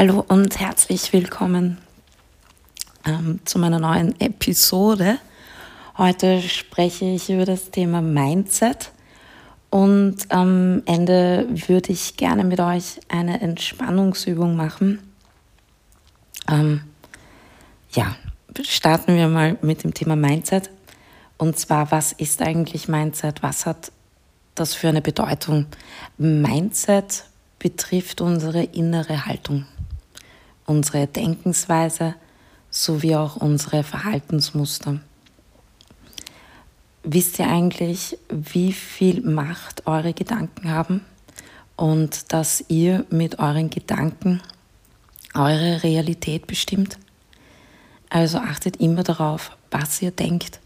Hallo und herzlich willkommen ähm, zu meiner neuen Episode. Heute spreche ich über das Thema Mindset und am Ende würde ich gerne mit euch eine Entspannungsübung machen. Ähm, ja, starten wir mal mit dem Thema Mindset. Und zwar, was ist eigentlich Mindset? Was hat das für eine Bedeutung? Mindset betrifft unsere innere Haltung, unsere Denkensweise sowie auch unsere Verhaltensmuster. Wisst ihr eigentlich, wie viel Macht eure Gedanken haben und dass ihr mit euren Gedanken eure Realität bestimmt? Also achtet immer darauf, was ihr denkt.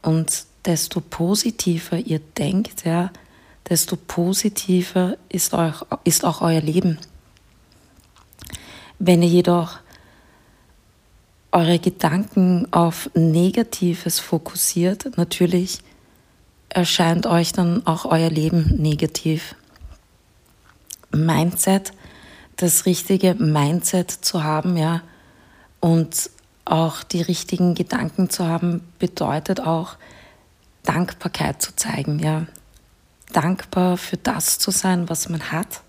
Und desto positiver ihr denkt, ja, desto positiver ist, euch, ist auch euer Leben. Wenn ihr jedoch eure Gedanken auf Negatives fokussiert, natürlich erscheint euch dann auch euer Leben negativ. Mindset, das richtige Mindset zu haben, ja, und auch die richtigen Gedanken zu haben, bedeutet auch Dankbarkeit zu zeigen, ja dankbar für das zu sein, was man hat.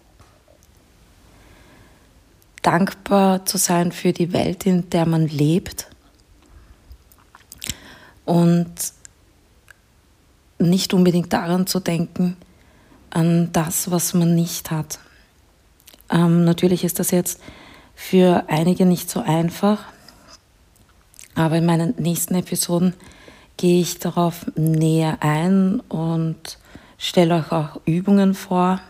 Dankbar zu sein für die Welt, in der man lebt. Und nicht unbedingt daran zu denken, an das, was man nicht hat. Ähm, natürlich ist das jetzt für einige nicht so einfach, aber in meinen nächsten Episoden gehe ich darauf näher ein und stelle euch auch Übungen vor,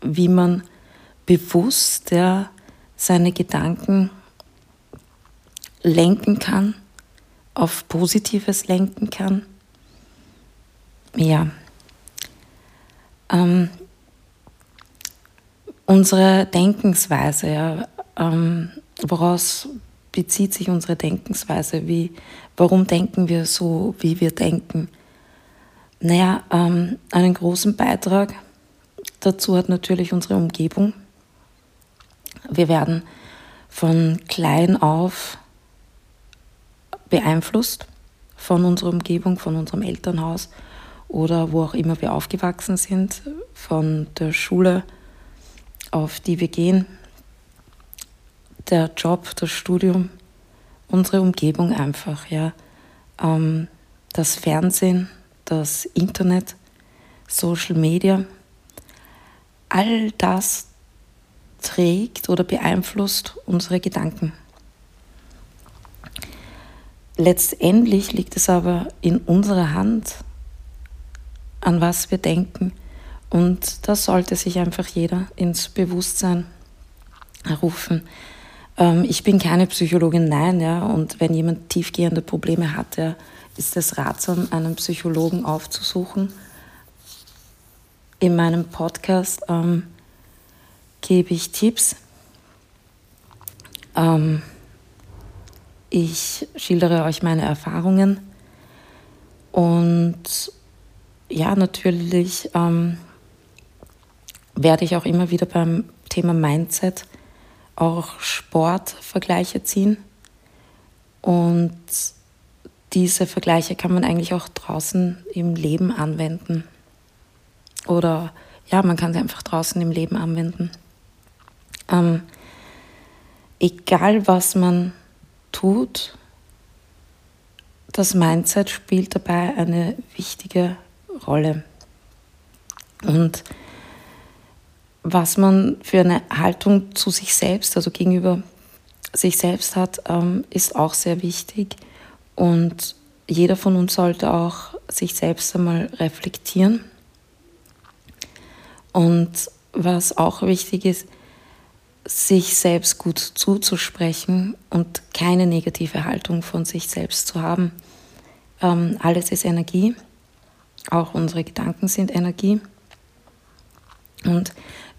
wie man bewusst ja, seine Gedanken lenken kann, auf Positives lenken kann. Ja. Ähm, unsere Denkensweise, ja, ähm, woraus bezieht sich unsere Denkensweise? Wie, warum denken wir so, wie wir denken? Naja, ähm, einen großen Beitrag dazu hat natürlich unsere Umgebung. Wir werden von klein auf beeinflusst von unserer Umgebung, von unserem Elternhaus oder wo auch immer wir aufgewachsen sind, von der Schule, auf die wir gehen, der Job, das Studium, unsere Umgebung einfach, ja, ähm, das Fernsehen, das Internet, Social Media, all das trägt oder beeinflusst unsere Gedanken. Letztendlich liegt es aber in unserer Hand, an was wir denken. Und da sollte sich einfach jeder ins Bewusstsein rufen. Ähm, ich bin keine Psychologin, nein, ja. Und wenn jemand tiefgehende Probleme hat, ja, ist es ratsam, einen Psychologen aufzusuchen. In meinem Podcast ähm, gebe ich Tipps. Ähm, ich schildere euch meine Erfahrungen und ja, natürlich ähm, werde ich auch immer wieder beim Thema Mindset auch Sportvergleiche ziehen und diese Vergleiche kann man eigentlich auch draußen im Leben anwenden. Oder ja, man kann sie einfach draußen im Leben anwenden. Ähm, egal was man tut, das Mindset spielt dabei eine wichtige Rolle. Und was man für eine Haltung zu sich selbst, also gegenüber sich selbst hat, ähm, ist auch sehr wichtig. Und jeder von uns sollte auch sich selbst einmal reflektieren. Und was auch wichtig ist, sich selbst gut zuzusprechen und keine negative Haltung von sich selbst zu haben. Ähm, alles ist Energie, auch unsere Gedanken sind Energie. Und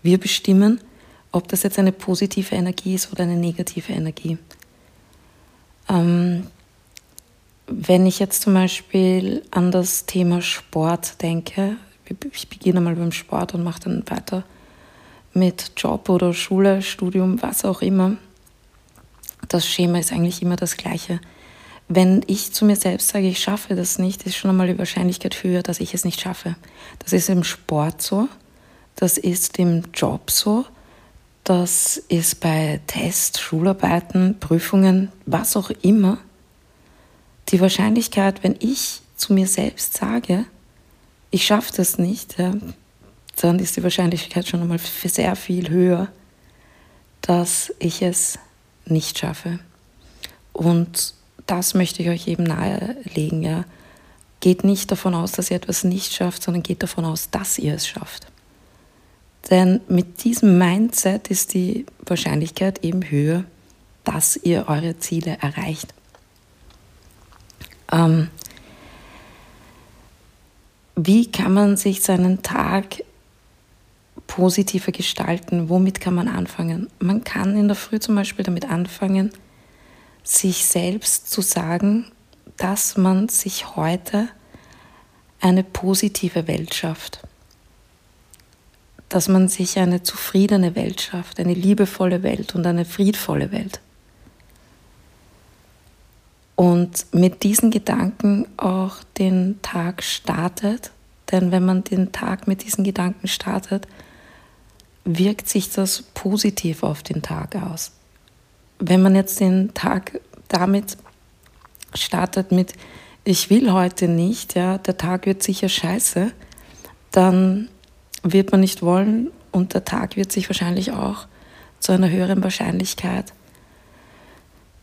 wir bestimmen, ob das jetzt eine positive Energie ist oder eine negative Energie. Ähm, wenn ich jetzt zum Beispiel an das Thema Sport denke, ich beginne mal beim Sport und mache dann weiter mit Job oder Schule, Studium, was auch immer, das Schema ist eigentlich immer das gleiche. Wenn ich zu mir selbst sage, ich schaffe das nicht, ist schon einmal die Wahrscheinlichkeit höher, dass ich es nicht schaffe. Das ist im Sport so, das ist im Job so, das ist bei Tests, Schularbeiten, Prüfungen, was auch immer. Die Wahrscheinlichkeit, wenn ich zu mir selbst sage, ich schaffe das nicht, dann ist die Wahrscheinlichkeit schon einmal sehr viel höher, dass ich es nicht schaffe. Und das möchte ich euch eben nahelegen. Ja. Geht nicht davon aus, dass ihr etwas nicht schafft, sondern geht davon aus, dass ihr es schafft. Denn mit diesem Mindset ist die Wahrscheinlichkeit eben höher, dass ihr eure Ziele erreicht. Ähm, wie kann man sich seinen Tag positiver gestalten? Womit kann man anfangen? Man kann in der Früh zum Beispiel damit anfangen, sich selbst zu sagen, dass man sich heute eine positive Welt schafft. Dass man sich eine zufriedene Welt schafft, eine liebevolle Welt und eine friedvolle Welt. Und mit diesen Gedanken auch den Tag startet. Denn wenn man den Tag mit diesen Gedanken startet, wirkt sich das positiv auf den Tag aus. Wenn man jetzt den Tag damit startet mit, ich will heute nicht, ja, der Tag wird sicher scheiße, dann wird man nicht wollen und der Tag wird sich wahrscheinlich auch zu einer höheren Wahrscheinlichkeit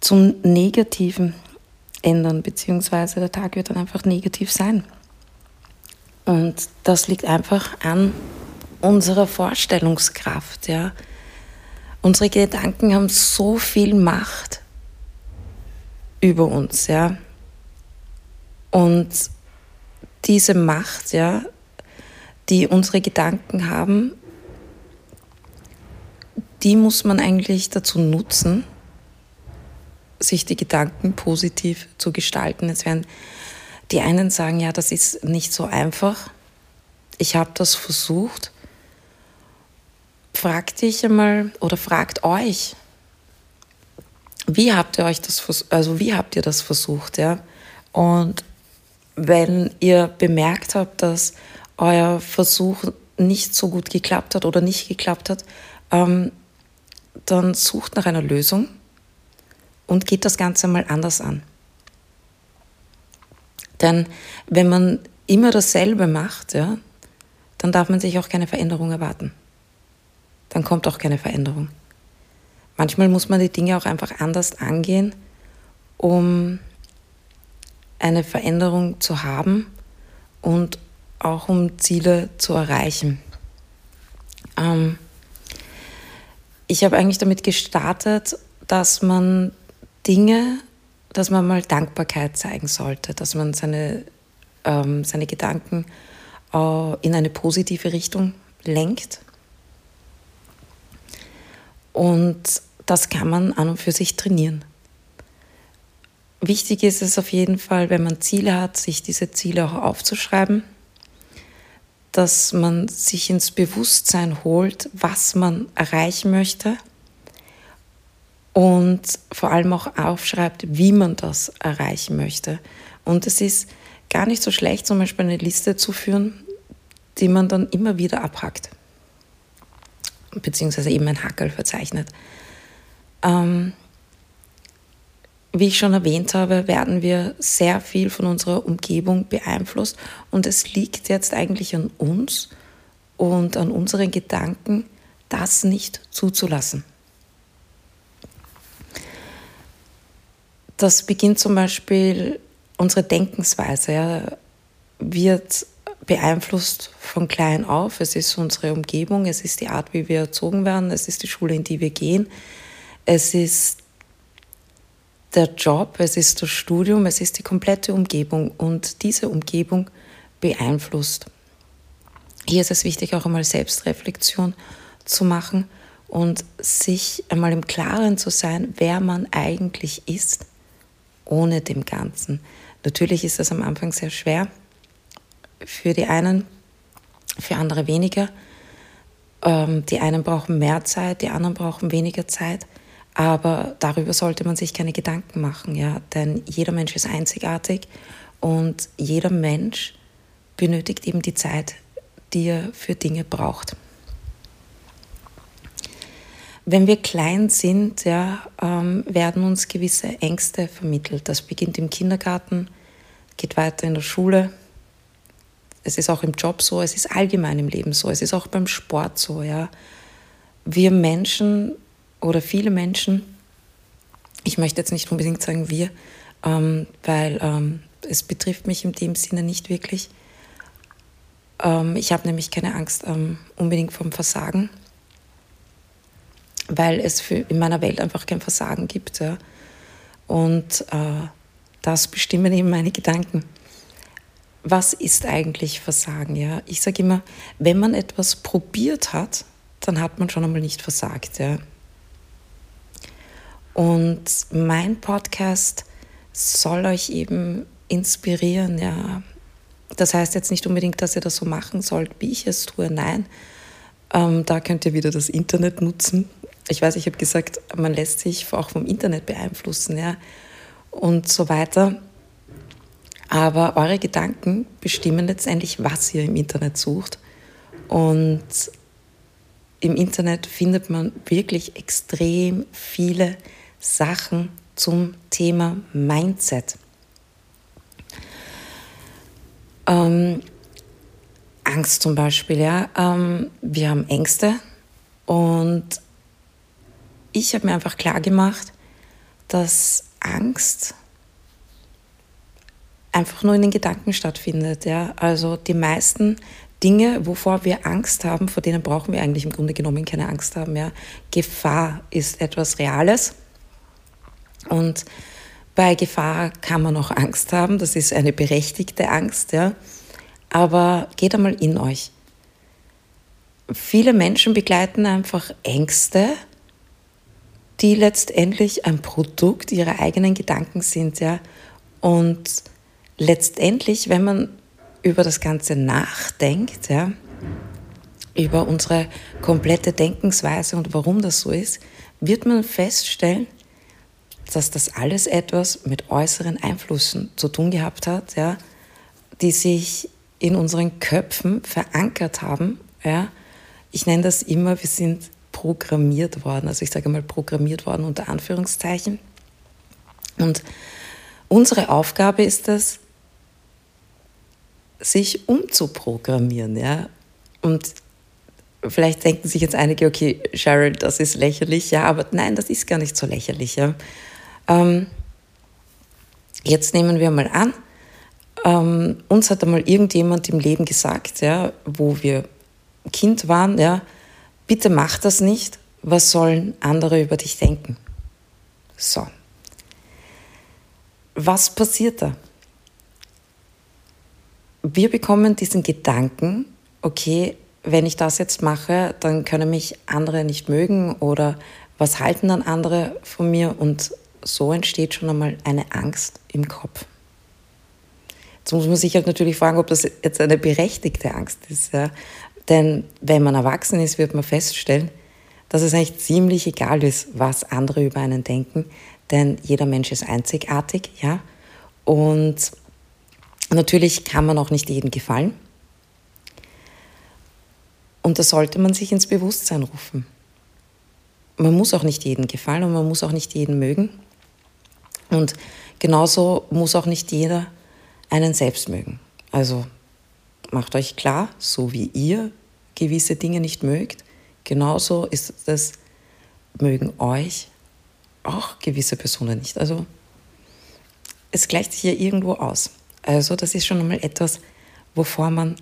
zum Negativen ändern, beziehungsweise der Tag wird dann einfach negativ sein. Und das liegt einfach an unserer Vorstellungskraft. Ja. Unsere Gedanken haben so viel Macht über uns. Ja. Und diese Macht, ja, die unsere Gedanken haben, die muss man eigentlich dazu nutzen, sich die Gedanken positiv zu gestalten. Es werden die einen sagen, ja, das ist nicht so einfach. Ich habe das versucht. Fragt dich einmal oder fragt euch, wie habt ihr euch das, also wie habt ihr das versucht, ja? Und wenn ihr bemerkt habt, dass euer Versuch nicht so gut geklappt hat oder nicht geklappt hat, ähm, dann sucht nach einer Lösung und geht das Ganze mal anders an. Denn wenn man immer dasselbe macht, ja, dann darf man sich auch keine Veränderung erwarten. Dann kommt auch keine Veränderung. Manchmal muss man die Dinge auch einfach anders angehen, um eine Veränderung zu haben und auch um Ziele zu erreichen. Ähm, ich habe eigentlich damit gestartet, dass man Dinge, dass man mal Dankbarkeit zeigen sollte, dass man seine, ähm, seine Gedanken äh, in eine positive Richtung lenkt. Und das kann man an und für sich trainieren. Wichtig ist es auf jeden Fall, wenn man Ziele hat, sich diese Ziele auch aufzuschreiben, dass man sich ins Bewusstsein holt, was man erreichen möchte und vor allem auch aufschreibt, wie man das erreichen möchte. Und es ist gar nicht so schlecht, zum Beispiel eine Liste zu führen, die man dann immer wieder abhackt, beziehungsweise eben ein Hackel verzeichnet. Ähm, wie ich schon erwähnt habe, werden wir sehr viel von unserer Umgebung beeinflusst und es liegt jetzt eigentlich an uns und an unseren Gedanken, das nicht zuzulassen. das beginnt zum Beispiel, unsere Denkensweise ja, wird beeinflusst von klein auf. Es ist unsere Umgebung, es ist die Art, wie wir erzogen werden, es ist die Schule, in die wir gehen, es ist der Job, es ist das Studium, es ist die komplette Umgebung und diese Umgebung beeinflusst. Hier ist es wichtig, auch einmal Selbstreflexion zu machen und sich einmal im Klaren zu sein, wer man eigentlich ist ohne dem Ganzen. Natürlich ist das am Anfang sehr schwer für die einen, für andere weniger. Ähm, die einen brauchen mehr Zeit, die anderen brauchen weniger Zeit. Aber darüber sollte man sich keine Gedanken machen, ja, denn jeder Mensch ist einzigartig und jeder Mensch benötigt eben die Zeit, die er für Dinge braucht. Wenn wir klein sind, ja, ähm, werden uns gewisse Ängste vermittelt. Das beginnt im Kindergarten, geht weiter in der Schule. Es ist auch im Job so, es ist allgemein im Leben so, es ist auch beim Sport so. Ja. Wir Menschen oder viele Menschen, ich möchte jetzt nicht unbedingt sagen wir, ähm, weil ähm, es betrifft mich in dem Sinne nicht wirklich. Ähm, ich habe nämlich keine Angst ähm, unbedingt vom Versagen weil es für, in meiner Welt einfach kein Versagen gibt. Ja. Und äh, das bestimmen eben meine Gedanken. Was ist eigentlich Versagen? Ja? Ich sage immer, wenn man etwas probiert hat, dann hat man schon einmal nicht versagt. Ja? Und mein Podcast soll euch eben inspirieren. Ja? Das heißt jetzt nicht unbedingt, dass ihr das so machen sollt, wie ich es tue. Nein, ähm, da könnt ihr wieder das Internet nutzen ich weiß, ich habe gesagt, man lässt sich auch vom Internet beeinflussen, ja, und so weiter. Aber eure Gedanken bestimmen letztendlich, was ihr im Internet sucht. Und im Internet findet man wirklich extrem viele Sachen zum Thema Mindset. Ähm, Angst zum Beispiel, ja. Ähm, wir haben Ängste und ich habe mir einfach klar gemacht, dass Angst einfach nur in den Gedanken stattfindet. Ja? Also die meisten Dinge, wovor wir Angst haben, vor denen brauchen wir eigentlich im Grunde genommen keine Angst haben. Ja? Gefahr ist etwas Reales und bei Gefahr kann man auch Angst haben. Das ist eine berechtigte Angst. Ja? Aber geht einmal in euch. Viele Menschen begleiten einfach Ängste die letztendlich ein Produkt ihrer eigenen Gedanken sind, ja. Und letztendlich, wenn man über das Ganze nachdenkt, ja, über unsere komplette Denkensweise und warum das so ist, wird man feststellen, dass das alles etwas mit äußeren Einflüssen zu tun gehabt hat, ja, die sich in unseren Köpfen verankert haben. Ja. Ich nenne das immer, wir sind programmiert worden. Also ich sage mal programmiert worden unter Anführungszeichen. Und unsere Aufgabe ist es, sich umzuprogrammieren. Ja? Und vielleicht denken sich jetzt einige, okay, Cheryl, das ist lächerlich. Ja, aber nein, das ist gar nicht so lächerlich. Ja? Ähm, jetzt nehmen wir mal an, ähm, uns hat einmal irgendjemand im Leben gesagt, ja, wo wir Kind waren, ja, bitte mach das nicht, was sollen andere über dich denken? So. Was passiert da? Wir bekommen diesen Gedanken, okay, wenn ich das jetzt mache, dann können mich andere nicht mögen oder was halten dann andere von mir? Und so entsteht schon einmal eine Angst im Kopf. Jetzt muss man sich halt natürlich fragen, ob das jetzt eine berechtigte Angst ist. Ja? Denn wenn man erwachsen ist, wird man feststellen, dass es eigentlich ziemlich egal ist, was andere über einen denken, denn jeder Mensch ist einzigartig, ja. Und natürlich kann man auch nicht jedem gefallen. Und das sollte man sich ins Bewusstsein rufen. Man muss auch nicht jedem gefallen und man muss auch nicht jeden mögen. Und genauso muss auch nicht jeder einen selbst mögen. Also macht euch klar, so wie ihr gewisse Dinge nicht mögt, genauso ist es, mögen euch auch gewisse Personen nicht. Also es gleicht sich hier irgendwo aus. Also das ist schon einmal etwas, wovor man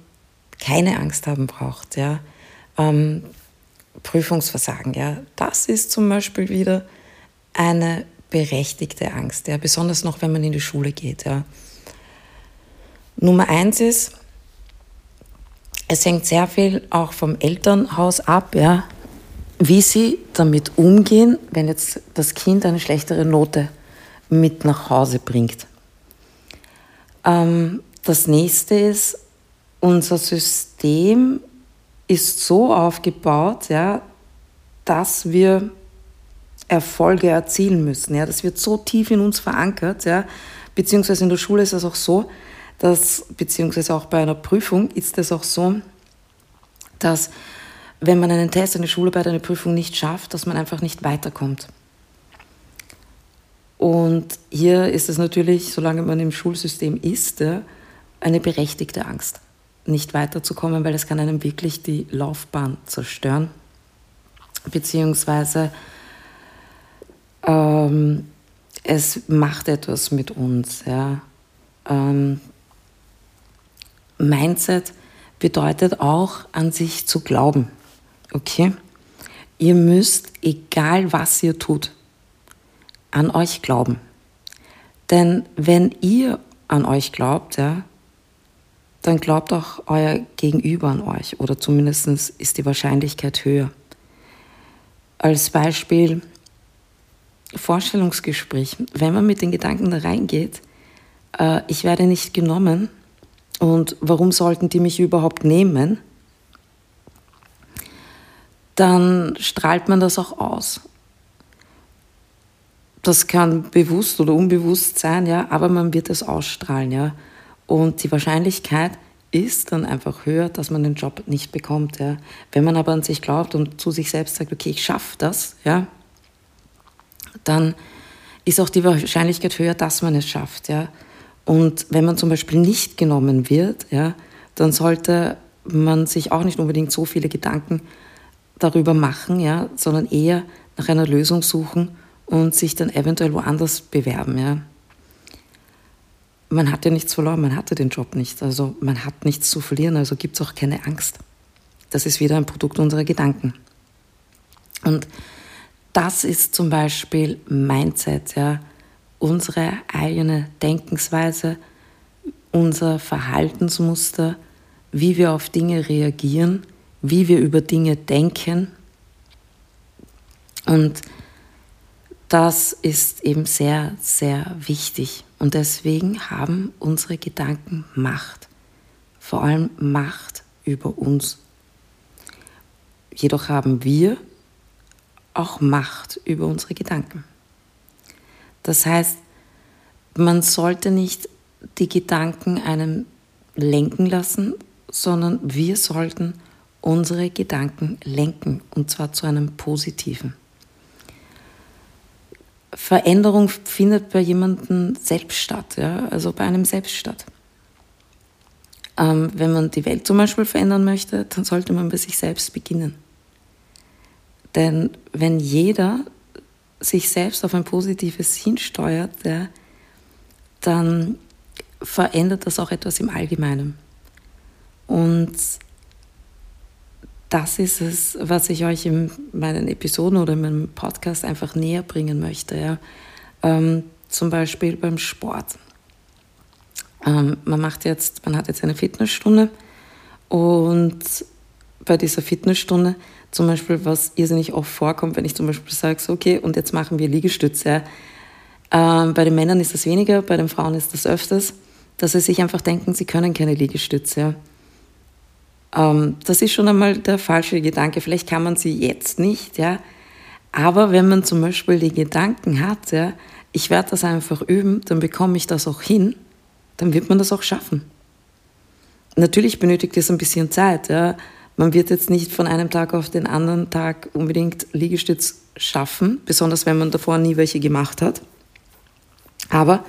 keine Angst haben braucht. Ja. Ähm, Prüfungsversagen, ja, das ist zum Beispiel wieder eine berechtigte Angst, ja, besonders noch, wenn man in die Schule geht. Ja. Nummer eins ist, es hängt sehr viel auch vom Elternhaus ab, ja, wie sie damit umgehen, wenn jetzt das Kind eine schlechtere Note mit nach Hause bringt. Ähm, das nächste ist, unser System ist so aufgebaut, ja, dass wir Erfolge erzielen müssen. Ja, das wird so tief in uns verankert, ja, beziehungsweise in der Schule ist es auch so, dass, beziehungsweise auch bei einer Prüfung ist es auch so, dass wenn man einen Test, eine Schularbeit, eine Prüfung nicht schafft, dass man einfach nicht weiterkommt. Und hier ist es natürlich, solange man im Schulsystem ist, eine berechtigte Angst, nicht weiterzukommen, weil es kann einem wirklich die Laufbahn zerstören, beziehungsweise ähm, es macht etwas mit uns. Ja. Ähm, Mindset bedeutet auch an sich zu glauben. Okay? Ihr müsst, egal was ihr tut, an euch glauben. Denn wenn ihr an euch glaubt, ja, dann glaubt auch euer Gegenüber an euch oder zumindest ist die Wahrscheinlichkeit höher. Als Beispiel Vorstellungsgespräch. Wenn man mit den Gedanken da reingeht, äh, ich werde nicht genommen und warum sollten die mich überhaupt nehmen, dann strahlt man das auch aus. Das kann bewusst oder unbewusst sein, ja, aber man wird es ausstrahlen, ja. Und die Wahrscheinlichkeit ist dann einfach höher, dass man den Job nicht bekommt, ja. Wenn man aber an sich glaubt und zu sich selbst sagt, okay, ich schaffe das, ja, dann ist auch die Wahrscheinlichkeit höher, dass man es schafft, ja. Und wenn man zum Beispiel nicht genommen wird, ja, dann sollte man sich auch nicht unbedingt so viele Gedanken darüber machen, ja, sondern eher nach einer Lösung suchen und sich dann eventuell woanders bewerben. Ja. Man hat ja nichts verloren, man hatte den Job nicht, also man hat nichts zu verlieren, also gibt es auch keine Angst. Das ist wieder ein Produkt unserer Gedanken. Und das ist zum Beispiel Mindset, ja, unsere eigene Denkensweise, unser Verhaltensmuster, wie wir auf Dinge reagieren wie wir über Dinge denken. Und das ist eben sehr, sehr wichtig. Und deswegen haben unsere Gedanken Macht. Vor allem Macht über uns. Jedoch haben wir auch Macht über unsere Gedanken. Das heißt, man sollte nicht die Gedanken einem lenken lassen, sondern wir sollten unsere Gedanken lenken und zwar zu einem positiven. Veränderung findet bei jemandem selbst statt, ja? also bei einem selbst statt. Ähm, wenn man die Welt zum Beispiel verändern möchte, dann sollte man bei sich selbst beginnen. Denn wenn jeder sich selbst auf ein positives hinsteuert, ja, dann verändert das auch etwas im Allgemeinen. Und das ist es, was ich euch in meinen Episoden oder in meinem Podcast einfach näher bringen möchte. Ja. Ähm, zum Beispiel beim Sport. Ähm, man macht jetzt, man hat jetzt eine Fitnessstunde und bei dieser Fitnessstunde zum Beispiel, was irrsinnig oft vorkommt, wenn ich zum Beispiel sage, so, okay, und jetzt machen wir Liegestütze. Ähm, bei den Männern ist das weniger, bei den Frauen ist das öfters, dass sie sich einfach denken, sie können keine Liegestütze. Ja. Ähm, das ist schon einmal der falsche Gedanke. Vielleicht kann man sie jetzt nicht, ja. Aber wenn man zum Beispiel die Gedanken hat, ja, ich werde das einfach üben, dann bekomme ich das auch hin, dann wird man das auch schaffen. Natürlich benötigt es ein bisschen Zeit. Ja. Man wird jetzt nicht von einem Tag auf den anderen Tag unbedingt Liegestütz schaffen, besonders wenn man davor nie welche gemacht hat. Aber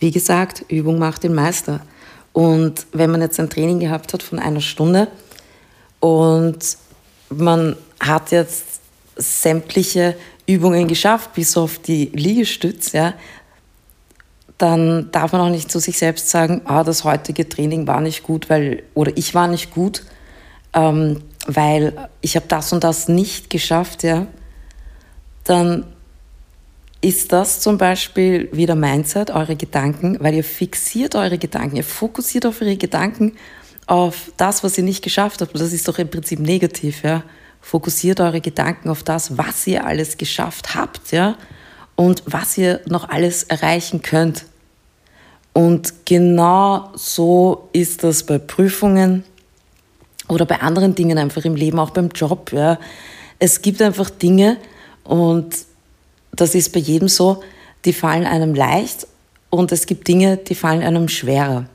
wie gesagt, Übung macht den Meister. Und wenn man jetzt ein Training gehabt hat von einer Stunde und man hat jetzt sämtliche Übungen geschafft, bis auf die Liegestütz, ja, dann darf man auch nicht zu sich selbst sagen, ah, das heutige Training war nicht gut, weil, oder ich war nicht gut, ähm, weil ich habe das und das nicht geschafft, ja. Dann ist das zum Beispiel wieder Mindset, eure Gedanken, weil ihr fixiert eure Gedanken, ihr fokussiert auf eure Gedanken, auf das, was ihr nicht geschafft habt. Das ist doch im Prinzip negativ, ja. Fokussiert eure Gedanken auf das, was ihr alles geschafft habt, ja, und was ihr noch alles erreichen könnt. Und genau so ist das bei Prüfungen oder bei anderen Dingen einfach im Leben, auch beim Job. Ja. Es gibt einfach Dinge und das ist bei jedem so, die fallen einem leicht und es gibt Dinge, die fallen einem schwerer.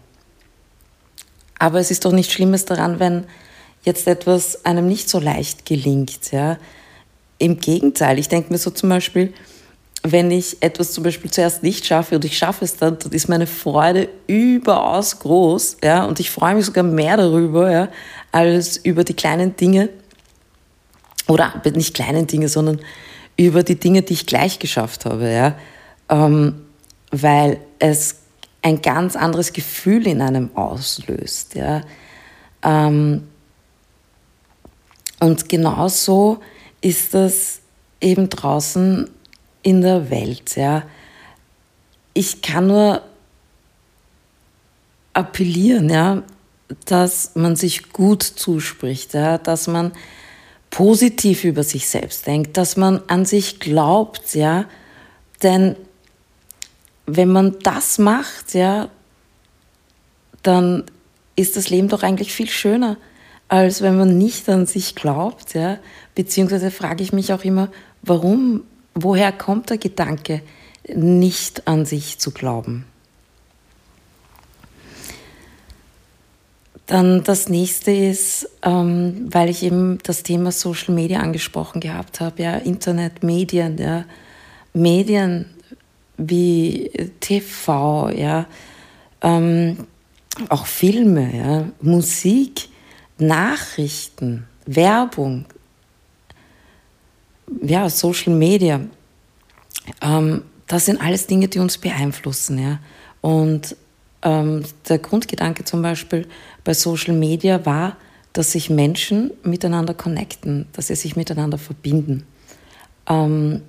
Aber es ist doch nichts Schlimmes daran, wenn jetzt etwas einem nicht so leicht gelingt. Ja. Im Gegenteil, ich denke mir so zum Beispiel, wenn ich etwas zum Beispiel zuerst nicht schaffe und ich schaffe es dann, dann ist meine Freude überaus groß, ja, und ich freue mich sogar mehr darüber, ja, als über die kleinen Dinge, oder nicht kleinen Dinge, sondern über die Dinge, die ich gleich geschafft habe, ja, ähm, weil es ein ganz anderes Gefühl in einem auslöst, ja. Ähm, und genauso ist das eben draußen in der Welt. Ja. Ich kann nur appellieren, ja, dass man sich gut zuspricht, ja, dass man positiv über sich selbst denkt, dass man an sich glaubt, ja, denn wenn man das macht, ja, dann ist das Leben doch eigentlich viel schöner, als wenn man nicht an sich glaubt, ja. Beziehungsweise frage ich mich auch immer, warum Woher kommt der Gedanke, nicht an sich zu glauben? Dann das nächste ist, ähm, weil ich eben das Thema Social Media angesprochen gehabt habe, ja, Internet, Medien, ja, Medien wie TV, ja, ähm, auch Filme, ja, Musik, Nachrichten, Werbung, ja, Social Media, ähm, das sind alles Dinge, die uns beeinflussen. Ja? Und ähm, der Grundgedanke zum Beispiel bei Social Media war, dass sich Menschen miteinander connecten, dass sie sich miteinander verbinden, ähm,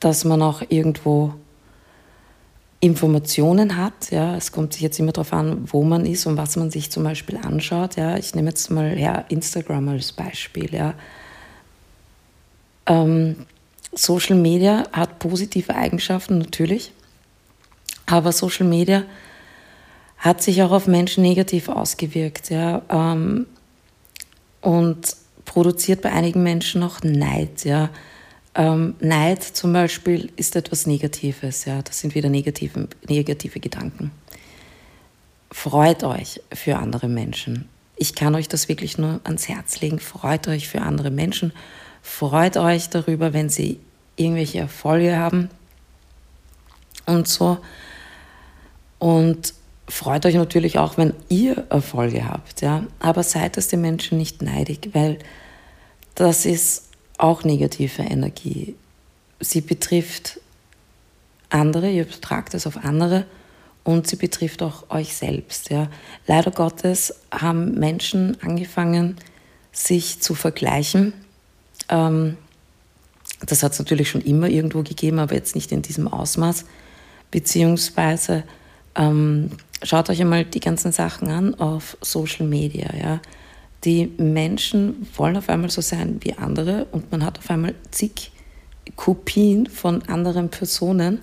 dass man auch irgendwo Informationen hat. Ja, es kommt sich jetzt immer darauf an, wo man ist und was man sich zum Beispiel anschaut. Ja, ich nehme jetzt mal ja, Instagram als Beispiel. Ja, ähm, Social Media hat positive Eigenschaften natürlich, aber Social Media hat sich auch auf Menschen negativ ausgewirkt ja, ähm, und produziert bei einigen Menschen auch Neid. Ja. Ähm, Neid zum Beispiel ist etwas Negatives, ja. das sind wieder negative, negative Gedanken. Freut euch für andere Menschen. Ich kann euch das wirklich nur ans Herz legen. Freut euch für andere Menschen Freut euch darüber, wenn sie irgendwelche Erfolge haben und so. Und freut euch natürlich auch, wenn ihr Erfolge habt, ja. Aber seid es den Menschen nicht neidig, weil das ist auch negative Energie. Sie betrifft andere, ihr übertragt es auf andere und sie betrifft auch euch selbst, ja. Leider Gottes haben Menschen angefangen, sich zu vergleichen ähm, das hat es natürlich schon immer irgendwo gegeben, aber jetzt nicht in diesem Ausmaß. Beziehungsweise ähm, schaut euch einmal die ganzen Sachen an auf Social Media. Ja? Die Menschen wollen auf einmal so sein wie andere und man hat auf einmal zig Kopien von anderen Personen,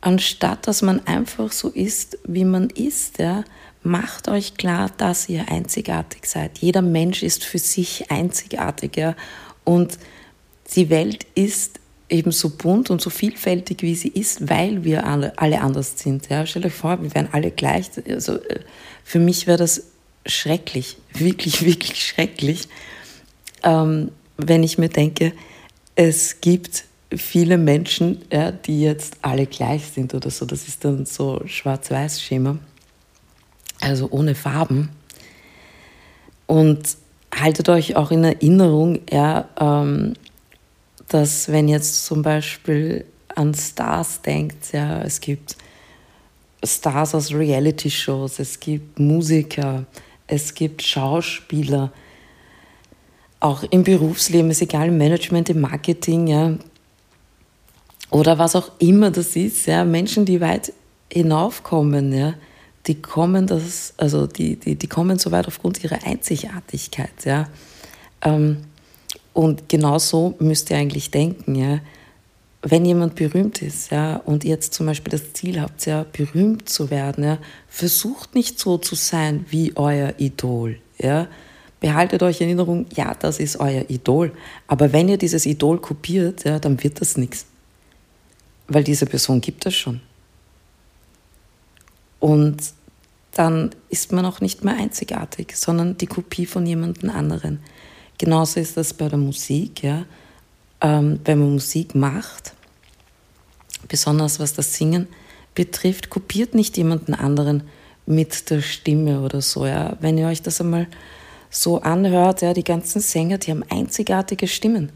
anstatt dass man einfach so ist, wie man ist. Ja? macht euch klar, dass ihr einzigartig seid. Jeder Mensch ist für sich einzigartig. Ja? Und die Welt ist eben so bunt und so vielfältig, wie sie ist, weil wir alle, alle anders sind. Ja? Stellt euch vor, wir wären alle gleich. Also, äh, für mich wäre das schrecklich, wirklich, wirklich schrecklich, ähm, wenn ich mir denke, es gibt viele Menschen, ja, die jetzt alle gleich sind oder so. Das ist dann so Schwarz-Weiß-Schema also ohne Farben. Und haltet euch auch in Erinnerung, ja, ähm, dass wenn jetzt zum Beispiel an Stars denkt, ja, es gibt Stars aus Reality-Shows, es gibt Musiker, es gibt Schauspieler, auch im Berufsleben, ist egal, im Management, im Marketing, ja, oder was auch immer das ist, ja, Menschen, die weit hinaufkommen, ja, die kommen das, also die, die, die kommen so weit aufgrund ihrer Einzigartigkeit, ja. Ähm, und genau so müsst ihr eigentlich denken, ja. Wenn jemand berühmt ist, ja, und jetzt zum Beispiel das Ziel habt, ja, berühmt zu werden, ja, versucht nicht so zu sein wie euer Idol, ja. behaltet euch in Erinnerung, ja, das ist euer Idol. Aber wenn ihr dieses Idol kopiert, ja, dann wird das nichts. Weil diese Person gibt es schon. Und dann ist man auch nicht mehr einzigartig, sondern die Kopie von jemandem anderen. Genauso ist das bei der Musik. Ja? Ähm, wenn man Musik macht, besonders was das Singen betrifft, kopiert nicht jemanden anderen mit der Stimme oder so. Ja? Wenn ihr euch das einmal so anhört, ja, die ganzen Sänger, die haben einzigartige Stimmen.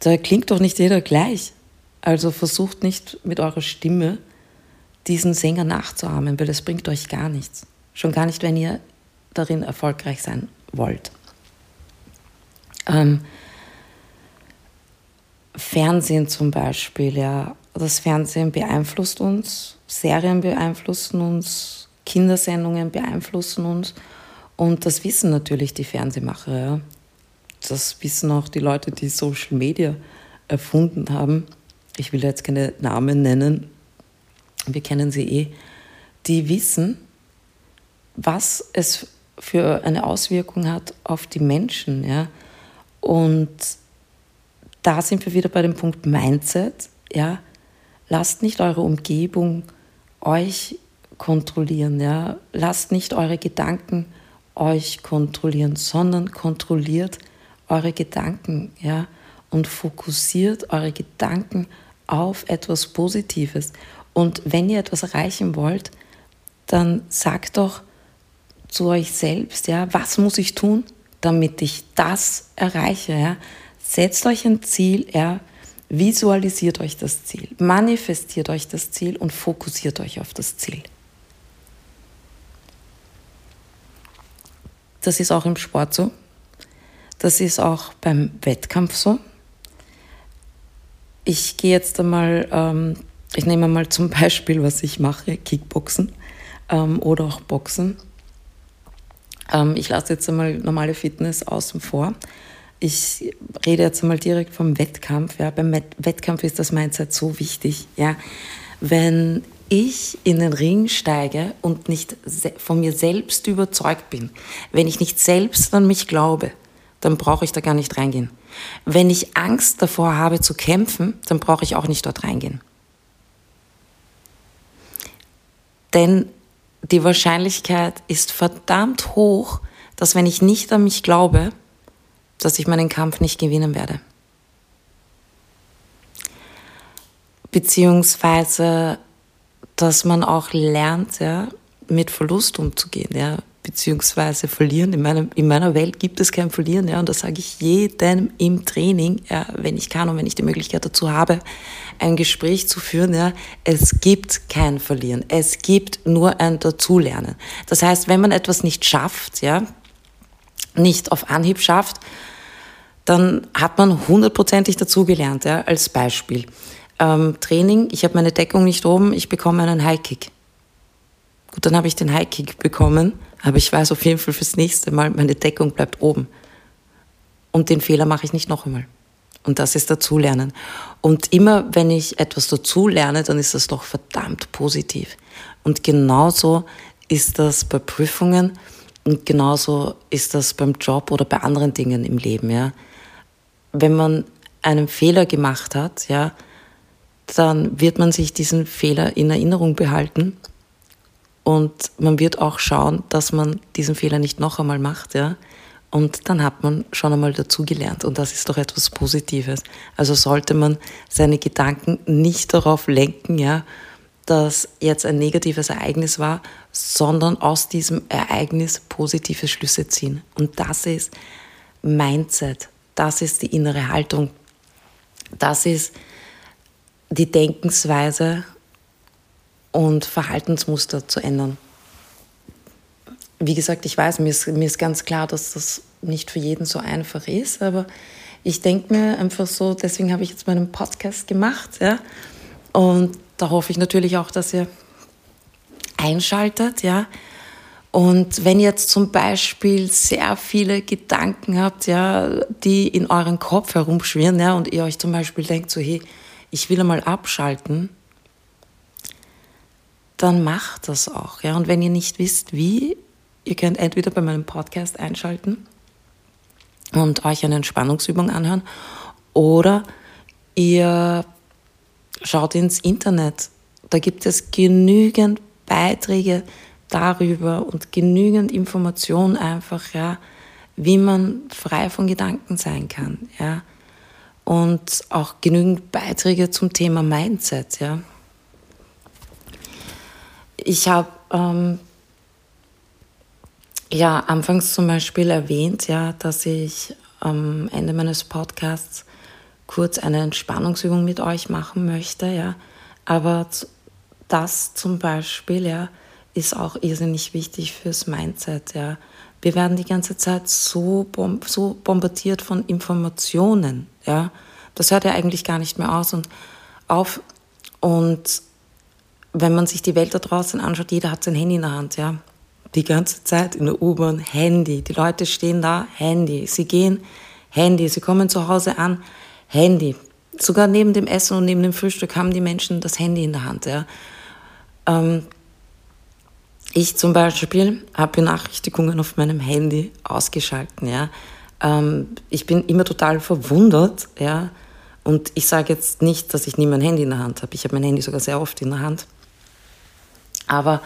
Da klingt doch nicht jeder gleich. Also versucht nicht mit eurer Stimme diesen Sänger nachzuahmen, weil das bringt euch gar nichts. Schon gar nicht, wenn ihr darin erfolgreich sein wollt. Ähm, Fernsehen zum Beispiel, ja. Das Fernsehen beeinflusst uns, Serien beeinflussen uns, Kindersendungen beeinflussen uns. Und das wissen natürlich die Fernsehmacher, ja. Das wissen auch die Leute, die Social Media erfunden haben. Ich will jetzt keine Namen nennen, wir kennen sie eh. Die wissen, was es für eine Auswirkung hat auf die Menschen. Ja? Und da sind wir wieder bei dem Punkt Mindset. Ja? Lasst nicht eure Umgebung euch kontrollieren. Ja? Lasst nicht eure Gedanken euch kontrollieren, sondern kontrolliert eure Gedanken. Ja? Und fokussiert eure Gedanken auf etwas Positives. Und wenn ihr etwas erreichen wollt, dann sagt doch zu euch selbst, ja, was muss ich tun, damit ich das erreiche, ja? Setzt euch ein Ziel, ja, visualisiert euch das Ziel, manifestiert euch das Ziel und fokussiert euch auf das Ziel. Das ist auch im Sport so. Das ist auch beim Wettkampf so. Ich gehe jetzt einmal, ähm, ich nehme mal zum Beispiel, was ich mache, Kickboxen ähm, oder auch Boxen. Ähm, ich lasse jetzt einmal normale Fitness außen vor. Ich rede jetzt einmal direkt vom Wettkampf. Ja. Beim Wettkampf ist das Mindset so wichtig. Ja. Wenn ich in den Ring steige und nicht von mir selbst überzeugt bin, wenn ich nicht selbst an mich glaube, dann brauche ich da gar nicht reingehen. Wenn ich Angst davor habe zu kämpfen, dann brauche ich auch nicht dort reingehen. Denn die Wahrscheinlichkeit ist verdammt hoch, dass wenn ich nicht an mich glaube, dass ich meinen Kampf nicht gewinnen werde. Beziehungsweise, dass man auch lernt, ja, mit Verlust umzugehen, ja, beziehungsweise verlieren. In, meinem, in meiner Welt gibt es kein Verlieren, ja, und das sage ich jedem im Training, ja, wenn ich kann und wenn ich die Möglichkeit dazu habe, ein Gespräch zu führen, ja, es gibt kein Verlieren, es gibt nur ein Dazulernen. Das heißt, wenn man etwas nicht schafft, ja, nicht auf Anhieb schafft, dann hat man hundertprozentig dazugelernt, ja, als Beispiel. Ähm, Training, ich habe meine Deckung nicht oben, ich bekomme einen Highkick. Gut, dann habe ich den Highkick bekommen aber ich weiß auf jeden Fall fürs nächste Mal, meine Deckung bleibt oben. Und den Fehler mache ich nicht noch einmal. Und das ist Dazulernen. Und immer wenn ich etwas dazulerne, dann ist das doch verdammt positiv. Und genauso ist das bei Prüfungen und genauso ist das beim Job oder bei anderen Dingen im Leben, ja. Wenn man einen Fehler gemacht hat, ja, dann wird man sich diesen Fehler in Erinnerung behalten und man wird auch schauen, dass man diesen Fehler nicht noch einmal macht, ja. Und dann hat man schon einmal dazugelernt und das ist doch etwas Positives. Also sollte man seine Gedanken nicht darauf lenken, ja, dass jetzt ein negatives Ereignis war, sondern aus diesem Ereignis positive Schlüsse ziehen. Und das ist Mindset, das ist die innere Haltung, das ist die Denkensweise und Verhaltensmuster zu ändern. Wie gesagt, ich weiß, mir ist, mir ist ganz klar, dass das nicht für jeden so einfach ist, aber ich denke mir einfach so, deswegen habe ich jetzt meinen Podcast gemacht, ja, und da hoffe ich natürlich auch, dass ihr einschaltet, ja. Und wenn ihr jetzt zum Beispiel sehr viele Gedanken habt, ja, die in euren Kopf herumschwirren, ja, und ihr euch zum Beispiel denkt, so, hey, ich will einmal abschalten, dann macht das auch. Ja? Und wenn ihr nicht wisst, wie, Ihr könnt entweder bei meinem Podcast einschalten und euch eine Entspannungsübung anhören oder ihr schaut ins Internet. Da gibt es genügend Beiträge darüber und genügend Informationen einfach, ja, wie man frei von Gedanken sein kann, ja. Und auch genügend Beiträge zum Thema Mindset, ja. Ich habe ähm, ja anfangs zum Beispiel erwähnt, ja, dass ich am Ende meines Podcasts kurz eine Entspannungsübung mit euch machen möchte, ja. Aber das zum Beispiel, ja, ist auch irrsinnig wichtig fürs Mindset, ja. Wir werden die ganze Zeit so, bom so bombardiert von Informationen, ja. Das hört ja eigentlich gar nicht mehr aus und auf. Und wenn man sich die Welt da draußen anschaut, jeder hat sein Handy in der Hand, ja. Die ganze Zeit in der U-Bahn, Handy. Die Leute stehen da, Handy. Sie gehen, Handy. Sie kommen zu Hause an, Handy. Sogar neben dem Essen und neben dem Frühstück haben die Menschen das Handy in der Hand. Ja. Ähm, ich zum Beispiel habe Benachrichtigungen auf meinem Handy ausgeschalten. Ja. Ähm, ich bin immer total verwundert. Ja. Und ich sage jetzt nicht, dass ich nie mein Handy in der Hand habe. Ich habe mein Handy sogar sehr oft in der Hand. Aber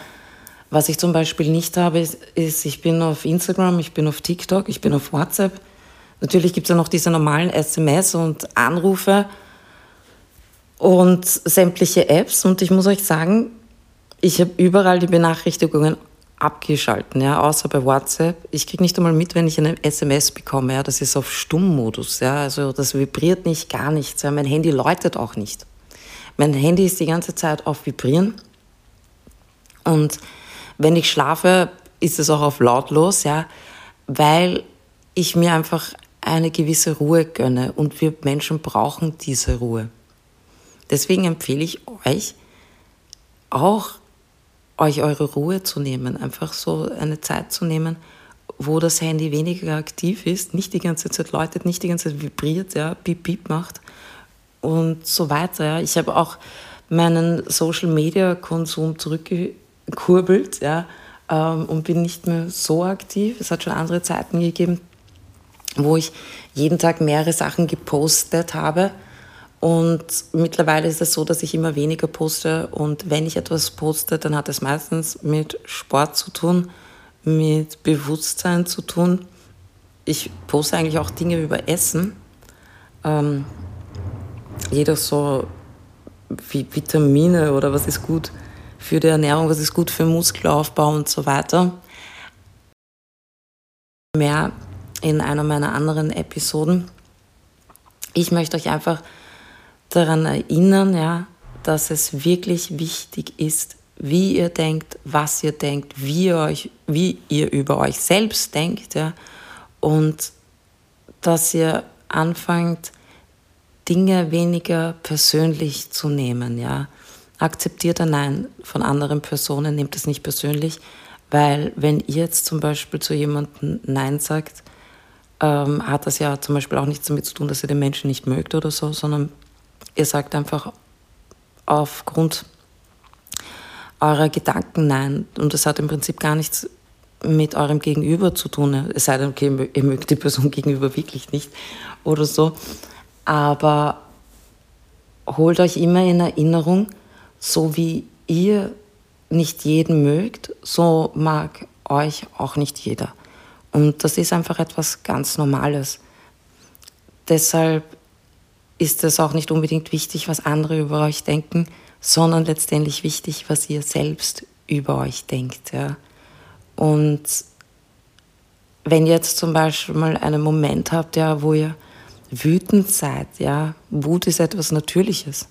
was ich zum Beispiel nicht habe, ist, ist, ich bin auf Instagram, ich bin auf TikTok, ich bin auf WhatsApp, Natürlich gibt es ja noch diese normalen SMS und Anrufe und sämtliche Apps. Und ich muss euch sagen, ich habe überall die Benachrichtigungen abgeschalten, ja, außer bei WhatsApp. Ich kriege nicht einmal mit, wenn ich eine SMS bekomme. Ja, das ist auf Stummmodus. Ja, also das vibriert nicht, gar nichts. Ja, mein Handy läutet auch nicht. Mein Handy ist die ganze Zeit auf Vibrieren. Und wenn ich schlafe, ist es auch auf lautlos, ja, weil ich mir einfach eine gewisse Ruhe gönne und wir Menschen brauchen diese Ruhe. Deswegen empfehle ich euch auch, euch eure Ruhe zu nehmen, einfach so eine Zeit zu nehmen, wo das Handy weniger aktiv ist, nicht die ganze Zeit läutet, nicht die ganze Zeit vibriert, ja, piep, piep macht und so weiter. Ja. Ich habe auch meinen Social-Media-Konsum zurückgekurbelt ja, ähm, und bin nicht mehr so aktiv. Es hat schon andere Zeiten gegeben, wo ich jeden Tag mehrere Sachen gepostet habe. Und mittlerweile ist es so, dass ich immer weniger poste. Und wenn ich etwas poste, dann hat es meistens mit Sport zu tun, mit Bewusstsein zu tun. Ich poste eigentlich auch Dinge über Essen. Ähm, jeder so wie Vitamine oder was ist gut für die Ernährung, was ist gut für Muskelaufbau und so weiter. Mehr in einer meiner anderen Episoden. Ich möchte euch einfach daran erinnern, ja, dass es wirklich wichtig ist, wie ihr denkt, was ihr denkt, wie ihr, euch, wie ihr über euch selbst denkt, ja, und dass ihr anfangt, Dinge weniger persönlich zu nehmen, ja. Akzeptiert ein Nein von anderen Personen, nehmt es nicht persönlich, weil wenn ihr jetzt zum Beispiel zu jemandem Nein sagt, ähm, hat das ja zum Beispiel auch nichts damit zu tun, dass ihr den Menschen nicht mögt oder so, sondern ihr sagt einfach aufgrund eurer Gedanken Nein. Und das hat im Prinzip gar nichts mit eurem Gegenüber zu tun. Es sei denn, okay, ihr mögt die Person gegenüber wirklich nicht oder so. Aber holt euch immer in Erinnerung, so wie ihr nicht jeden mögt, so mag euch auch nicht jeder. Und das ist einfach etwas ganz Normales. Deshalb ist es auch nicht unbedingt wichtig, was andere über euch denken, sondern letztendlich wichtig, was ihr selbst über euch denkt. Ja. Und wenn ihr jetzt zum Beispiel mal einen Moment habt, ja, wo ihr wütend seid, ja, Wut ist etwas Natürliches,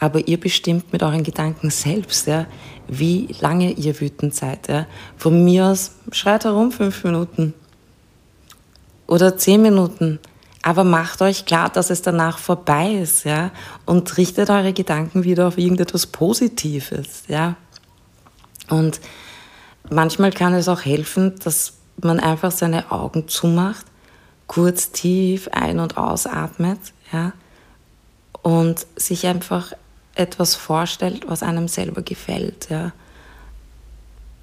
aber ihr bestimmt mit euren Gedanken selbst, ja, wie lange ihr wütend seid. Ja. Von mir aus schreit herum fünf Minuten, oder zehn Minuten. Aber macht euch klar, dass es danach vorbei ist, ja, und richtet eure Gedanken wieder auf irgendetwas Positives, ja. Und manchmal kann es auch helfen, dass man einfach seine Augen zumacht, kurz tief ein- und ausatmet, ja, und sich einfach etwas vorstellt, was einem selber gefällt, ja.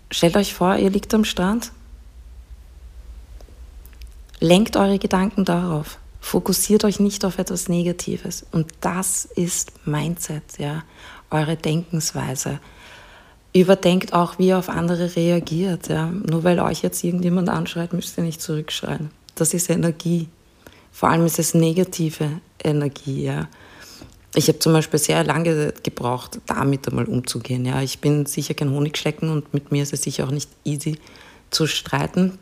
Stellt euch vor, ihr liegt am Strand lenkt eure Gedanken darauf. Fokussiert euch nicht auf etwas Negatives. Und das ist Mindset, ja, eure Denkensweise. Überdenkt auch, wie ihr auf andere reagiert. Ja. Nur weil euch jetzt irgendjemand anschreit, müsst ihr nicht zurückschreien. Das ist Energie. Vor allem ist es negative Energie. Ja. Ich habe zum Beispiel sehr lange gebraucht, damit einmal umzugehen. Ja. Ich bin sicher kein Honigschlecken und mit mir ist es sicher auch nicht easy zu streiten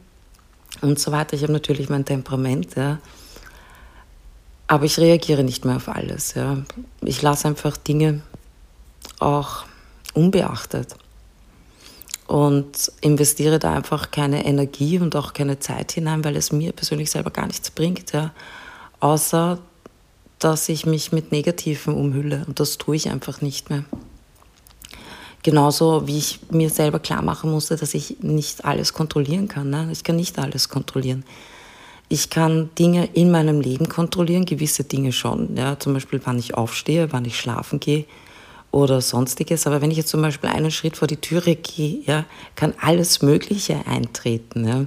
und so weiter. Ich habe natürlich mein Temperament. Ja. Aber ich reagiere nicht mehr auf alles. Ja. Ich lasse einfach Dinge auch unbeachtet und investiere da einfach keine Energie und auch keine Zeit hinein, weil es mir persönlich selber gar nichts bringt, ja. außer dass ich mich mit Negativen umhülle und das tue ich einfach nicht mehr. Genauso wie ich mir selber klar machen musste, dass ich nicht alles kontrollieren kann. Ne? Ich kann nicht alles kontrollieren. Ich kann Dinge in meinem Leben kontrollieren, gewisse Dinge schon. Ja? Zum Beispiel, wann ich aufstehe, wann ich schlafen gehe oder sonstiges. Aber wenn ich jetzt zum Beispiel einen Schritt vor die Türe gehe, ja, kann alles Mögliche eintreten. Ja?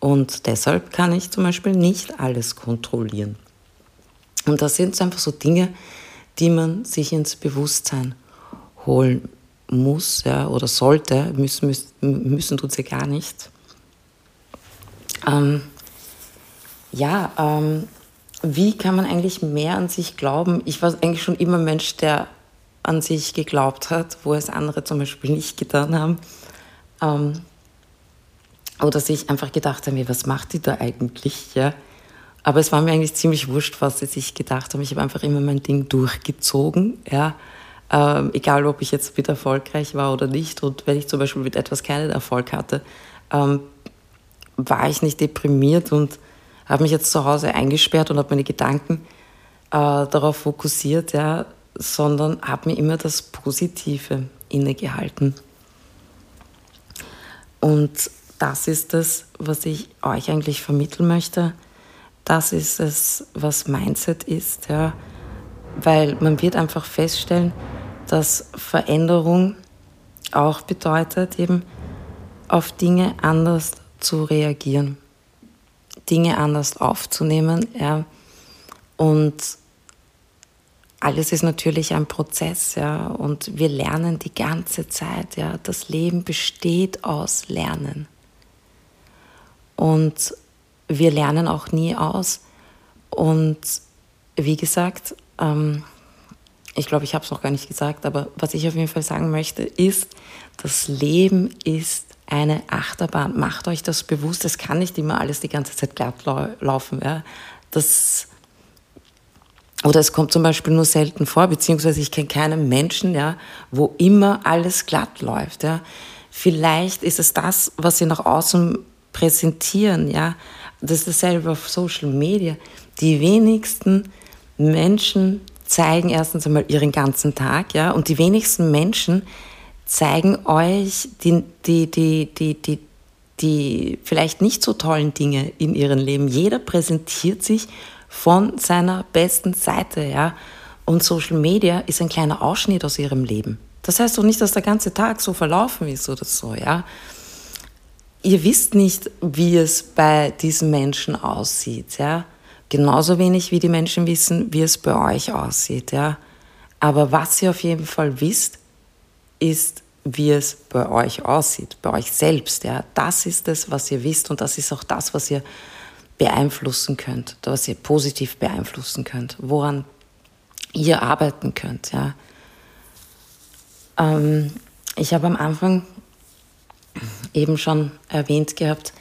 Und deshalb kann ich zum Beispiel nicht alles kontrollieren. Und das sind einfach so Dinge, die man sich ins Bewusstsein holen muss ja, oder sollte. Müssen, müssen, müssen tut sie gar nicht. Ähm, ja, ähm, wie kann man eigentlich mehr an sich glauben? Ich war eigentlich schon immer ein Mensch, der an sich geglaubt hat, wo es andere zum Beispiel nicht getan haben. Ähm, oder sich einfach gedacht haben, was macht die da eigentlich? Ja? Aber es war mir eigentlich ziemlich wurscht, was sie sich gedacht haben. Ich habe einfach immer mein Ding durchgezogen. Ja? Ähm, egal, ob ich jetzt mit erfolgreich war oder nicht. Und wenn ich zum Beispiel mit etwas keinen Erfolg hatte, ähm, war ich nicht deprimiert und habe mich jetzt zu Hause eingesperrt und habe meine Gedanken äh, darauf fokussiert, ja, sondern habe mir immer das Positive innegehalten. Und das ist es, was ich euch eigentlich vermitteln möchte. Das ist es, was Mindset ist, ja. Weil man wird einfach feststellen, dass Veränderung auch bedeutet, eben auf Dinge anders zu reagieren, Dinge anders aufzunehmen, ja. Und alles ist natürlich ein Prozess, ja, und wir lernen die ganze Zeit, ja. Das Leben besteht aus Lernen. Und wir lernen auch nie aus. Und wie gesagt, ähm, ich glaube, ich habe es noch gar nicht gesagt, aber was ich auf jeden Fall sagen möchte, ist, das Leben ist eine Achterbahn. Macht euch das bewusst, es kann nicht immer alles die ganze Zeit glatt laufen. Ja. Das oder es kommt zum Beispiel nur selten vor, beziehungsweise ich kenne keinen Menschen, ja, wo immer alles glatt läuft. Ja. Vielleicht ist es das, was sie nach außen präsentieren. Ja. Das ist dasselbe auf Social Media. Die wenigsten Menschen zeigen erstens einmal ihren ganzen Tag, ja, und die wenigsten Menschen zeigen euch die, die, die, die, die, die vielleicht nicht so tollen Dinge in ihrem Leben. Jeder präsentiert sich von seiner besten Seite, ja. Und Social Media ist ein kleiner Ausschnitt aus ihrem Leben. Das heißt doch nicht, dass der ganze Tag so verlaufen ist oder so, ja. Ihr wisst nicht, wie es bei diesen Menschen aussieht, ja. Genauso wenig wie die Menschen wissen, wie es bei euch aussieht, ja. Aber was ihr auf jeden Fall wisst, ist, wie es bei euch aussieht, bei euch selbst, ja. Das ist es, was ihr wisst und das ist auch das, was ihr beeinflussen könnt, was ihr positiv beeinflussen könnt, woran ihr arbeiten könnt. Ja. Ähm, ich habe am Anfang eben schon erwähnt gehabt,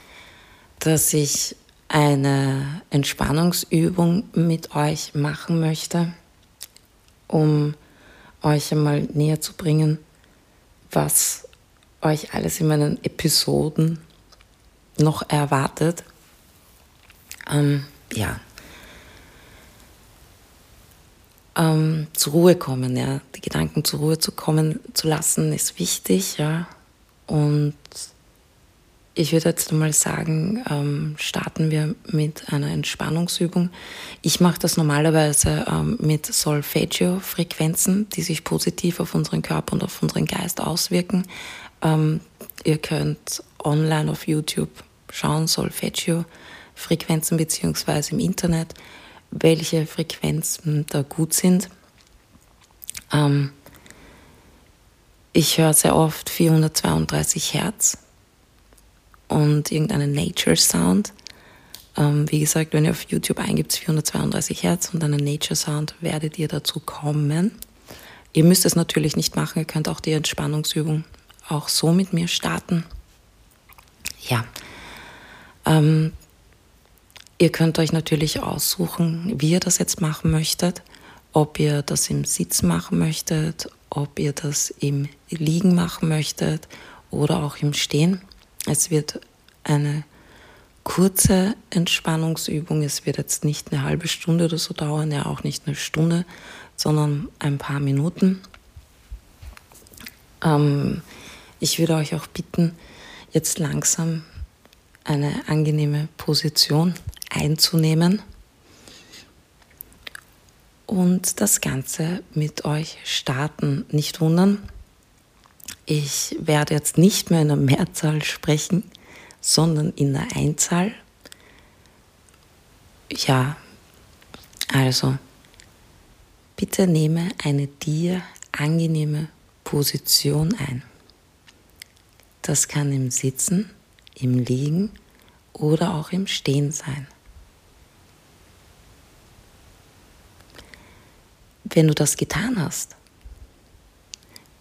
dass ich eine Entspannungsübung mit euch machen möchte, um euch einmal näher zu bringen, was euch alles in meinen Episoden noch erwartet. Ähm, ja, ähm, zur Ruhe kommen, ja, die Gedanken zur Ruhe zu kommen zu lassen, ist wichtig, ja. Und ich würde jetzt mal sagen, ähm, starten wir mit einer Entspannungsübung. Ich mache das normalerweise ähm, mit Solfeggio-Frequenzen, die sich positiv auf unseren Körper und auf unseren Geist auswirken. Ähm, ihr könnt online auf YouTube schauen, Solfeggio Frequenzen beziehungsweise im Internet, welche Frequenzen da gut sind. Ähm, ich höre sehr oft 432 Hertz und irgendeinen Nature Sound. Ähm, wie gesagt, wenn ihr auf YouTube eingibt 432 Hertz und einen Nature Sound, werdet ihr dazu kommen. Ihr müsst es natürlich nicht machen, ihr könnt auch die Entspannungsübung auch so mit mir starten. Ja, ähm, ihr könnt euch natürlich aussuchen, wie ihr das jetzt machen möchtet, ob ihr das im Sitz machen möchtet, ob ihr das im Liegen machen möchtet oder auch im Stehen. Es wird eine kurze Entspannungsübung. Es wird jetzt nicht eine halbe Stunde oder so dauern, ja auch nicht eine Stunde, sondern ein paar Minuten. Ähm, ich würde euch auch bitten, jetzt langsam eine angenehme Position einzunehmen und das Ganze mit euch starten. Nicht wundern, ich werde jetzt nicht mehr in der Mehrzahl sprechen, sondern in der Einzahl. Ja, also bitte nehme eine dir angenehme Position ein. Das kann im Sitzen, im Liegen oder auch im Stehen sein. Wenn du das getan hast,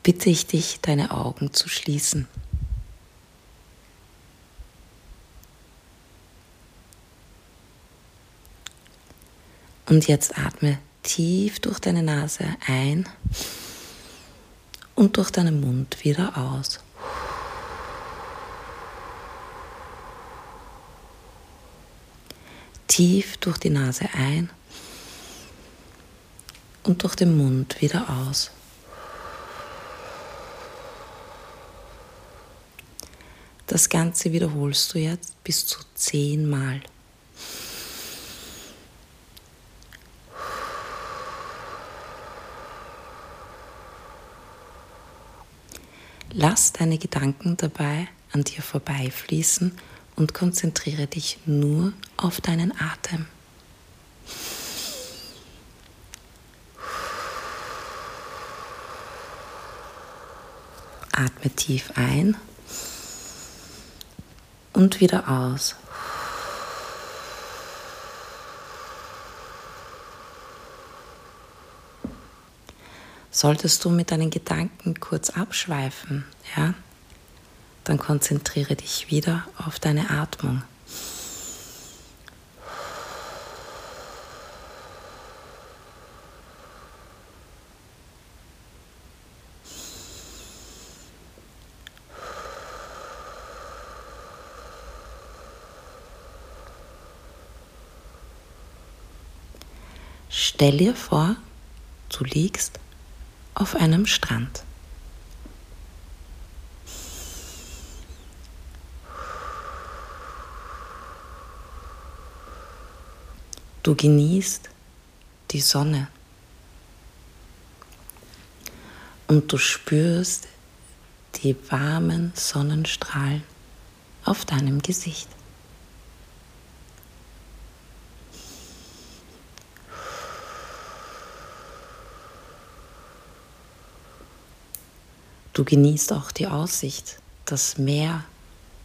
bitte ich dich, deine Augen zu schließen. Und jetzt atme tief durch deine Nase ein und durch deinen Mund wieder aus. Tief durch die Nase ein und durch den Mund wieder aus. Das Ganze wiederholst du jetzt bis zu zehnmal. Lass deine Gedanken dabei an dir vorbeifließen und konzentriere dich nur auf deinen Atem. Atme tief ein und wieder aus. Solltest du mit deinen Gedanken kurz abschweifen, ja, dann konzentriere dich wieder auf deine Atmung. Stell dir vor, du liegst auf einem Strand. Du genießt die Sonne und du spürst die warmen Sonnenstrahlen auf deinem Gesicht. Du genießt auch die Aussicht, das Meer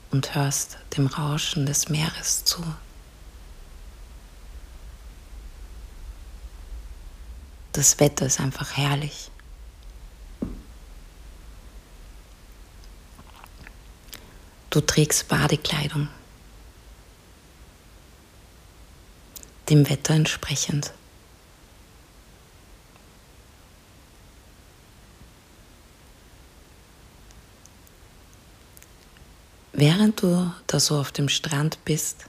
und hörst dem Rauschen des Meeres zu. Das Wetter ist einfach herrlich. Du trägst Badekleidung, dem Wetter entsprechend. Während du da so auf dem Strand bist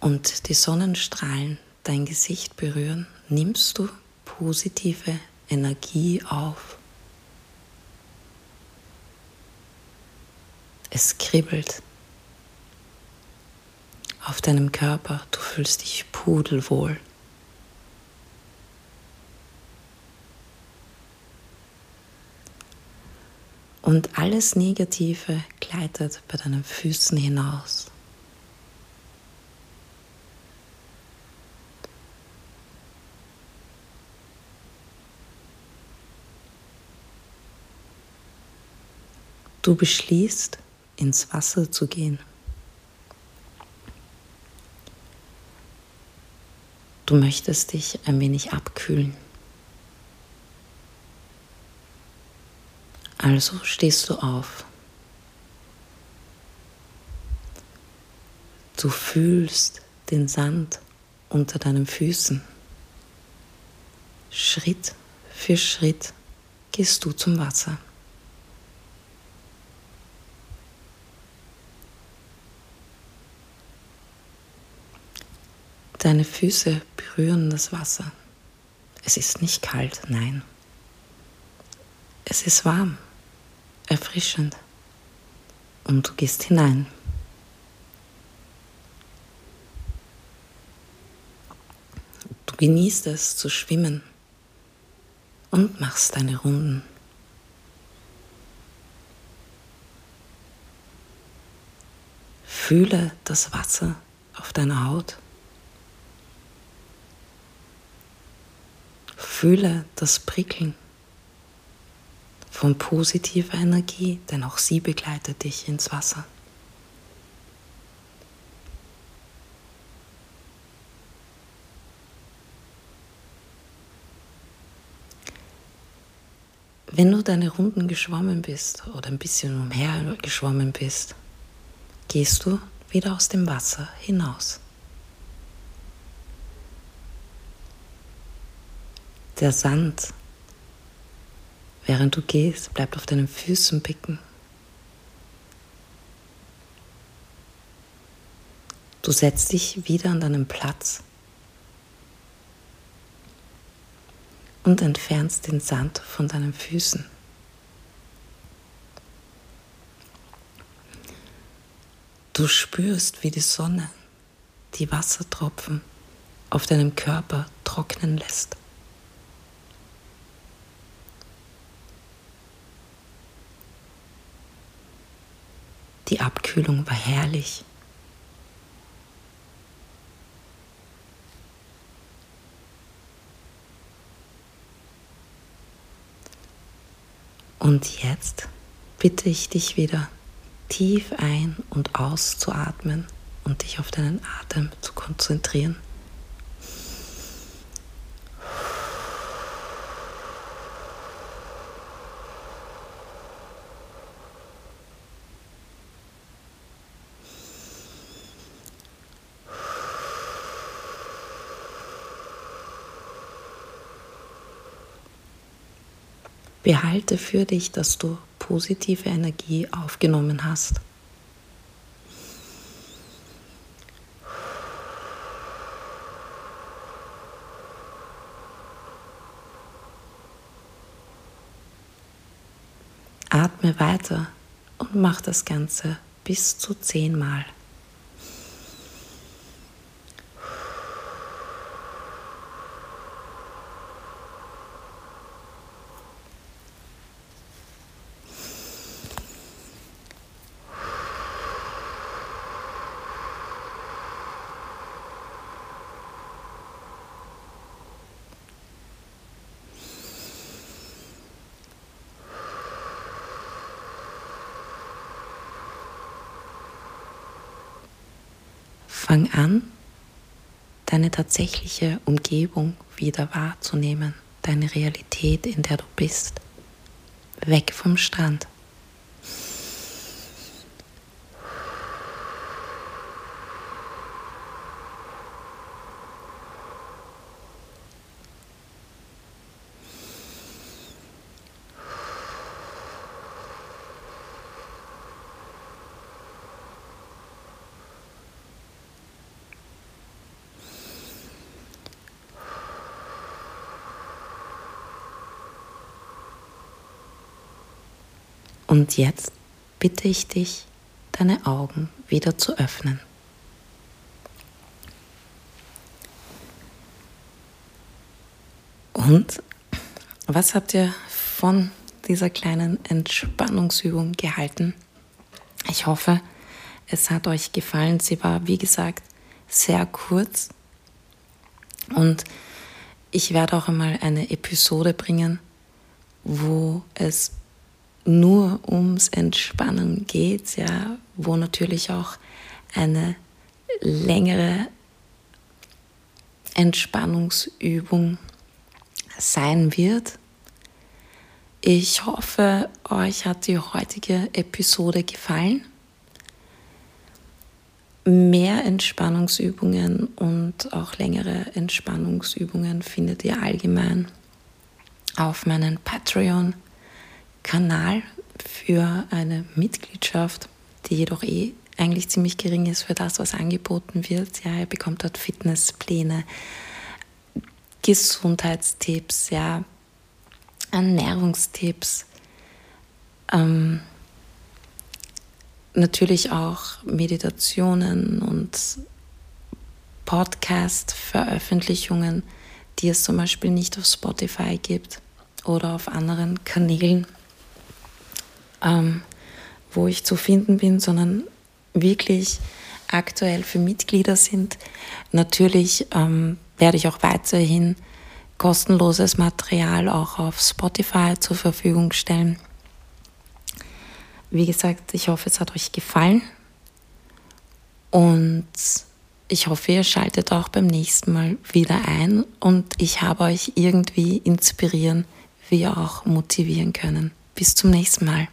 und die Sonnenstrahlen dein Gesicht berühren, nimmst du positive Energie auf. Es kribbelt auf deinem Körper, du fühlst dich pudelwohl. und alles Negative gleitet bei deinen Füßen hinaus. Du beschließt, ins Wasser zu gehen. Du möchtest dich ein wenig abkühlen. Also stehst du auf. Du fühlst den Sand unter deinen Füßen. Schritt für Schritt gehst du zum Wasser. Deine Füße berühren das Wasser. Es ist nicht kalt, nein. Es ist warm, erfrischend. Und du gehst hinein. Du genießt es zu schwimmen und machst deine Runden. Fühle das Wasser auf deiner Haut. Fühle das Prickeln von positiver Energie, denn auch sie begleitet dich ins Wasser. Wenn du deine Runden geschwommen bist oder ein bisschen umher geschwommen bist, gehst du wieder aus dem Wasser hinaus. Der Sand, während du gehst, bleibt auf deinen Füßen picken. Du setzt dich wieder an deinen Platz und entfernst den Sand von deinen Füßen. Du spürst, wie die Sonne die Wassertropfen auf deinem Körper trocknen lässt. Die Abkühlung war herrlich. Und jetzt bitte ich dich wieder tief ein und auszuatmen und dich auf deinen Atem zu konzentrieren. Behalte für dich, dass du positive Energie aufgenommen hast. Atme weiter und mach das Ganze bis zu zehnmal. Fang an, deine tatsächliche Umgebung wieder wahrzunehmen, deine Realität, in der du bist. Weg vom Strand. Und jetzt bitte ich dich, deine Augen wieder zu öffnen. Und was habt ihr von dieser kleinen Entspannungsübung gehalten? Ich hoffe, es hat euch gefallen. Sie war, wie gesagt, sehr kurz. Und ich werde auch einmal eine Episode bringen, wo es nur ums Entspannen geht, ja, wo natürlich auch eine längere Entspannungsübung sein wird. Ich hoffe, euch hat die heutige Episode gefallen. Mehr Entspannungsübungen und auch längere Entspannungsübungen findet ihr allgemein auf meinem Patreon-Kanal für eine Mitgliedschaft, die jedoch eh eigentlich ziemlich gering ist für das, was angeboten wird. Ja, ihr bekommt dort Fitnesspläne, Gesundheitstipps, ja, Ernährungstipps, ähm, natürlich auch Meditationen und Podcast-Veröffentlichungen, die es zum Beispiel nicht auf Spotify gibt oder auf anderen Kanälen, ähm, wo ich zu finden bin, sondern wirklich aktuell für Mitglieder sind. Natürlich ähm, werde ich auch weiterhin kostenloses Material auch auf Spotify zur Verfügung stellen. Wie gesagt, ich hoffe, es hat euch gefallen und ich hoffe, ihr schaltet auch beim nächsten Mal wieder ein und ich habe euch irgendwie inspirieren wie auch motivieren können. Bis zum nächsten Mal.